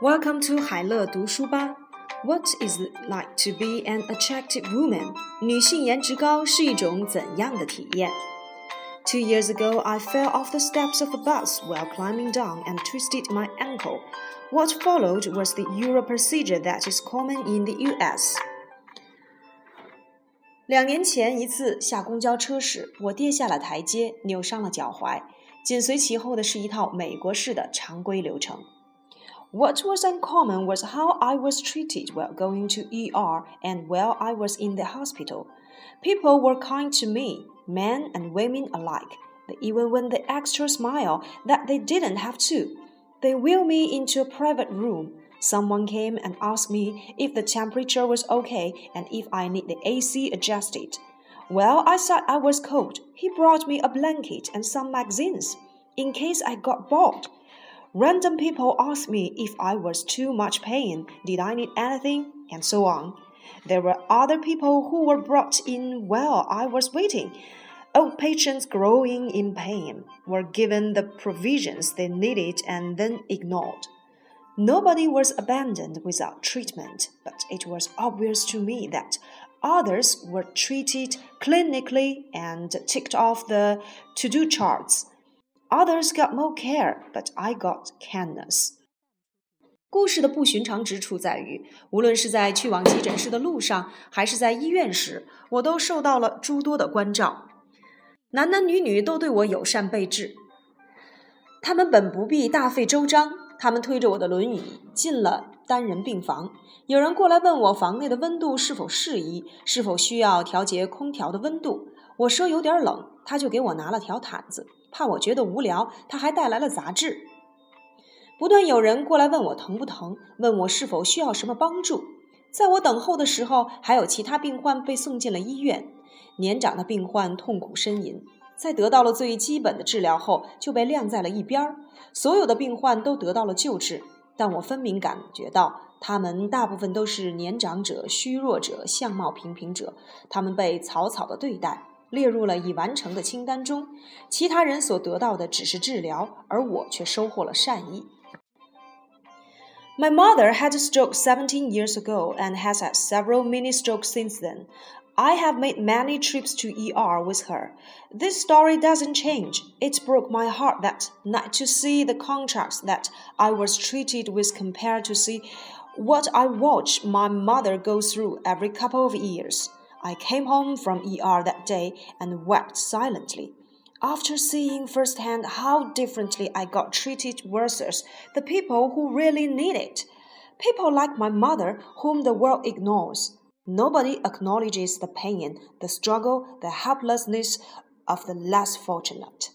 Welcome to 海乐读书吧。What is it like to be an attractive woman？女性颜值高是一种怎样的体验？Two years ago, I fell off the steps of a bus while climbing down and twisted my ankle. What followed was the usual procedure that is common in the U.S. 两年前一次下公交车时，我跌下了台阶，扭伤了脚踝。紧随其后的是一套美国式的常规流程。 What was uncommon was how I was treated while going to ER and while I was in the hospital. People were kind to me, men and women alike. They even went the extra mile that they didn't have to. They wheeled me into a private room. Someone came and asked me if the temperature was okay and if I need the AC adjusted. Well, I said I was cold. He brought me a blanket and some magazines in case I got bored. Random people asked me if I was too much pain, did I need anything, and so on. There were other people who were brought in while I was waiting. Old patients growing in pain were given the provisions they needed and then ignored. Nobody was abandoned without treatment, but it was obvious to me that others were treated clinically and ticked off the to do charts. Others got more care, but I got kindness. 故事的不寻常之处在于，无论是在去往急诊室的路上，还是在医院时，我都受到了诸多的关照。男男女女都对我友善备至。他们本不必大费周章，他们推着我的轮椅进了单人病房。有人过来问我房内的温度是否适宜，是否需要调节空调的温度。我说有点冷，他就给我拿了条毯子。怕我觉得无聊，他还带来了杂志。不断有人过来问我疼不疼，问我是否需要什么帮助。在我等候的时候，还有其他病患被送进了医院。年长的病患痛苦呻吟，在得到了最基本的治疗后，就被晾在了一边儿。所有的病患都得到了救治，但我分明感觉到，他们大部分都是年长者、虚弱者、相貌平平者，他们被草草的对待。列入了已完成的清单中，其他人所得到的只是治疗，而我却收获了善意。My mother had a stroke 17 years ago and has had several mini strokes since then. I have made many trips to ER with her. This story doesn't change. It broke my heart that night to see the contrast that I was treated with compared to see what I watched my mother go through every couple of years. I came home from ER that day and wept silently. After seeing firsthand how differently I got treated versus the people who really need it, people like my mother, whom the world ignores. Nobody acknowledges the pain, the struggle, the helplessness of the less fortunate.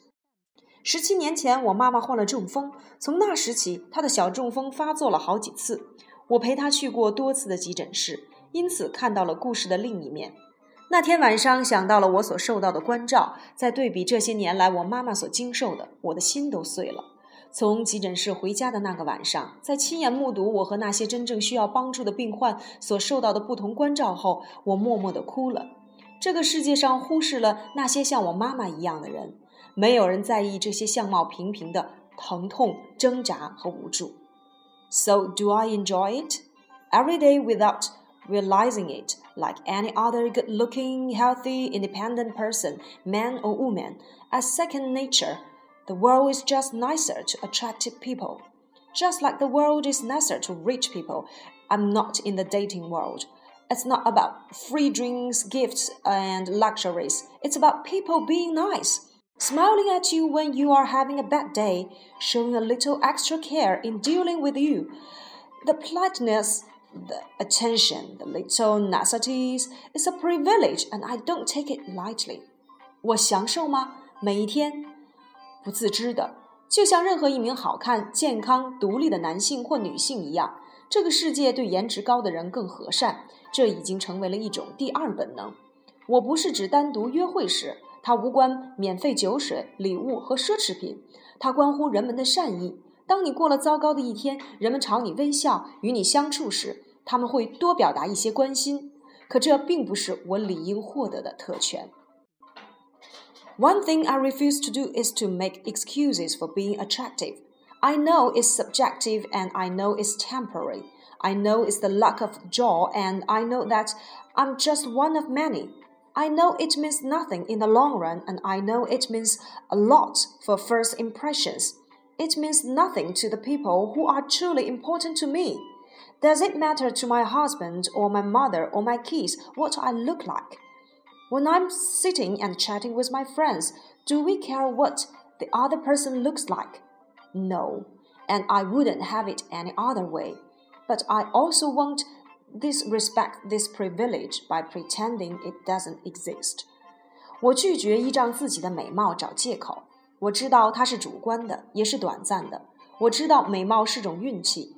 十七年前，我妈妈患了中风，从那时起，她的小中风发作了好几次。我陪她去过多次的急诊室， 因此看到了故事的另一面。那天晚上想到了我所受到的关照，在对比这些年来我妈妈所经受的，我的心都碎了。从急诊室回家的那个晚上，在亲眼目睹我和那些真正需要帮助的病患所受到的不同关照后，我默默地哭了。这个世界上忽视了那些像我妈妈一样的人，没有人在意这些相貌平平的疼痛、挣扎和无助。So do I enjoy it every day without realizing it like any other good looking, healthy, independent person, man or woman, as second nature. The world is just nicer to attractive people. Just like the world is nicer to rich people, I'm not in the dating world. It's not about free drinks, gifts, and luxuries. It's about people being nice, smiling at you when you are having a bad day, showing a little extra care in dealing with you. The politeness the attention, the little niceties, is a privilege, and I don't take it lightly. 我享受吗？每一天，不自知的，就像任何一名好看、健康、独立的男性或女性一样，这个世界对颜值高的人更和善，这已经成为了一种第二本能。我不是指单独约会时，它无关免费酒水、礼物和奢侈品，它关乎人们的善意。当你过了糟糕的一天，人们朝你微笑，与你相处时，他们会多表达一些关心，可这并不是我理应获得的特权。One thing I refuse to do is to make excuses for being attractive. I know it's subjective and I know it's temporary. I know it's the luck of the draw and I know that I'm just one of many. I know it means nothing in the long run and I know it means a lot for first impressions. It means nothing to the people who are truly important to me. Does it matter to my husband or my mother or my kids what I look like? When I'm sitting and chatting with my friends, do we care what the other person looks like? No, and I wouldn't have it any other way. But I also won't disrespect this privilege by pretending it doesn't exist. 我拒绝依仗自己的美貌找借口。 我知道它是主观的，也是短暂的。我知道美貌是种运气，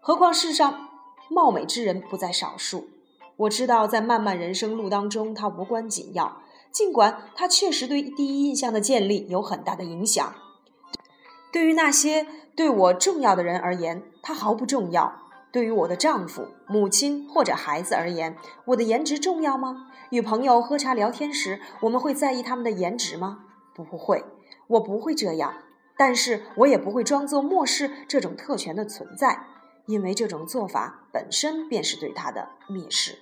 何况世上貌美之人不在少数。我知道在漫漫人生路当中，它无关紧要，尽管它确实对第一印象的建立有很大的影响。对于那些对我重要的人而言，它毫不重要。对于我的丈夫、母亲或者孩子而言，我的颜值重要吗？与朋友喝茶聊天时，我们会在意他们的颜值吗？不会，我不会这样。但是我也不会装作漠视这种特权的存在，因为这种做法本身便是对他的蔑视。